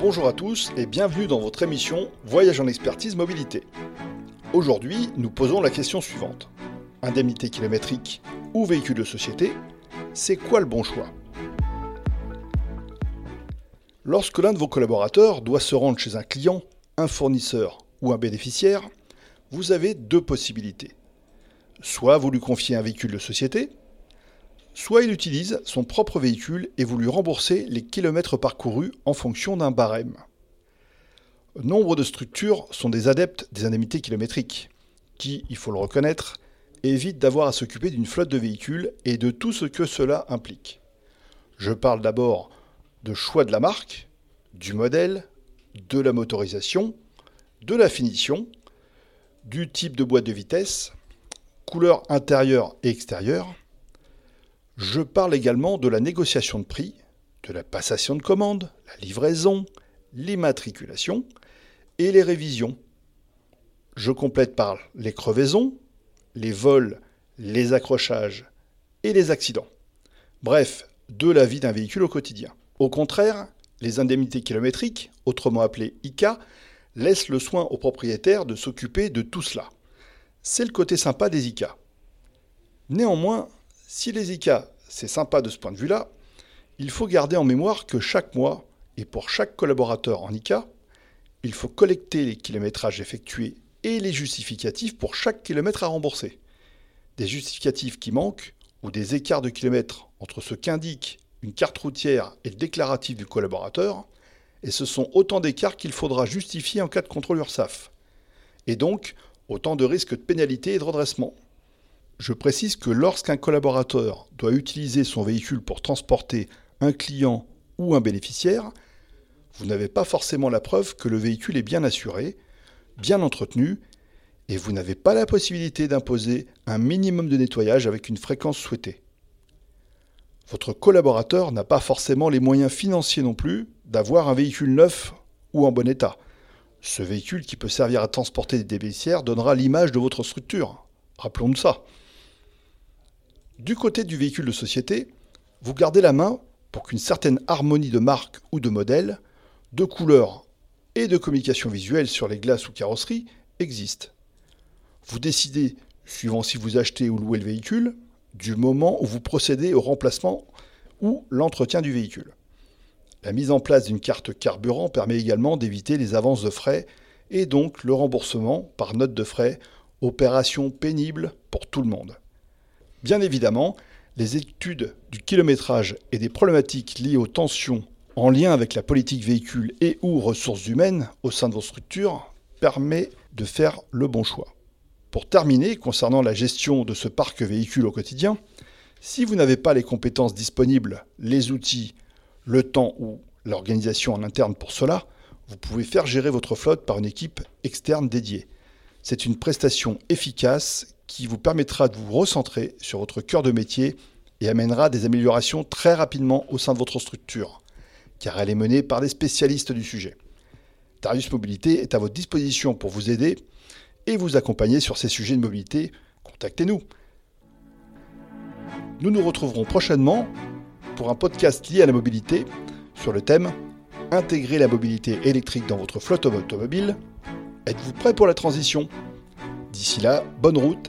Bonjour à tous et bienvenue dans votre émission Voyage en expertise mobilité. Aujourd'hui, nous posons la question suivante. Indemnité kilométrique ou véhicule de société, c'est quoi le bon choix? Lorsque l'un de vos collaborateurs doit se rendre chez un client, un fournisseur ou un bénéficiaire, vous avez deux possibilités. Soit vous lui confiez un véhicule de société, soit il utilise son propre véhicule et vous lui remboursez les kilomètres parcourus en fonction d'un barème. Nombre de structures sont des adeptes des indemnités kilométriques, qui, il faut le reconnaître, évitent d'avoir à s'occuper d'une flotte de véhicules et de tout ce que cela implique. Je parle d'abord de choix de la marque, du modèle, de la motorisation, de la finition, du type de boîte de vitesse, couleur intérieure et extérieure, je parle également de la négociation de prix, de la passation de commande, la livraison, l'immatriculation et les révisions. Je complète par les crevaisons, les vols, les accrochages et les accidents. Bref, de la vie d'un véhicule au quotidien. Au contraire, les indemnités kilométriques, autrement appelées ICA, laissent le soin aux propriétaires de s'occuper de tout cela. C'est le côté sympa des ICA. Néanmoins, si les ICA, c'est sympa de ce point de vue-là, il faut garder en mémoire que chaque mois, et pour chaque collaborateur en ICA, il faut collecter les kilométrages effectués et les justificatifs pour chaque kilomètre à rembourser. Des justificatifs qui manquent ou des écarts de kilomètres entre ce qu'indique une carte routière et le déclaratif du collaborateur, et ce sont autant d'écarts qu'il faudra justifier en cas de contrôle URSAF. Et donc, autant de risques de pénalité et de redressement. Je précise que lorsqu'un collaborateur doit utiliser son véhicule pour transporter un client ou un bénéficiaire, vous n'avez pas forcément la preuve que le véhicule est bien assuré, bien entretenu, et vous n'avez pas la possibilité d'imposer un minimum de nettoyage avec une fréquence souhaitée. Votre collaborateur n'a pas forcément les moyens financiers non plus d'avoir un véhicule neuf ou en bon état. Ce véhicule qui peut servir à transporter des bénéficiaires donnera l'image de votre structure. Rappelons-nous ça. Du côté du véhicule de société, vous gardez la main pour qu'une certaine harmonie de marque ou de modèle, de couleur et de communication visuelle sur les glaces ou carrosseries existe. Vous décidez, suivant si vous achetez ou louez le véhicule, du moment où vous procédez au remplacement ou l'entretien du véhicule. La mise en place d'une carte carburant permet également d'éviter les avances de frais et donc le remboursement par note de frais, opération pénible pour tout le monde. Bien évidemment, les études du kilométrage et des problématiques liées aux tensions en lien avec la politique véhicule et ou ressources humaines au sein de vos structures permet de faire le bon choix. Pour terminer, concernant la gestion de ce parc véhicule au quotidien, si vous n'avez pas les compétences disponibles, les outils, le temps ou l'organisation en interne pour cela, vous pouvez faire gérer votre flotte par une équipe externe dédiée. C'est une prestation efficace qui vous permettra de vous recentrer sur votre cœur de métier et amènera des améliorations très rapidement au sein de votre structure, car elle est menée par des spécialistes du sujet. Darius Mobilité est à votre disposition pour vous aider et vous accompagner sur ces sujets de mobilité. Contactez-nous. Nous nous retrouverons prochainement pour un podcast lié à la mobilité sur le thème Intégrer la mobilité électrique dans votre flotte automobile. Êtes-vous prêt pour la transition? D'ici là, bonne route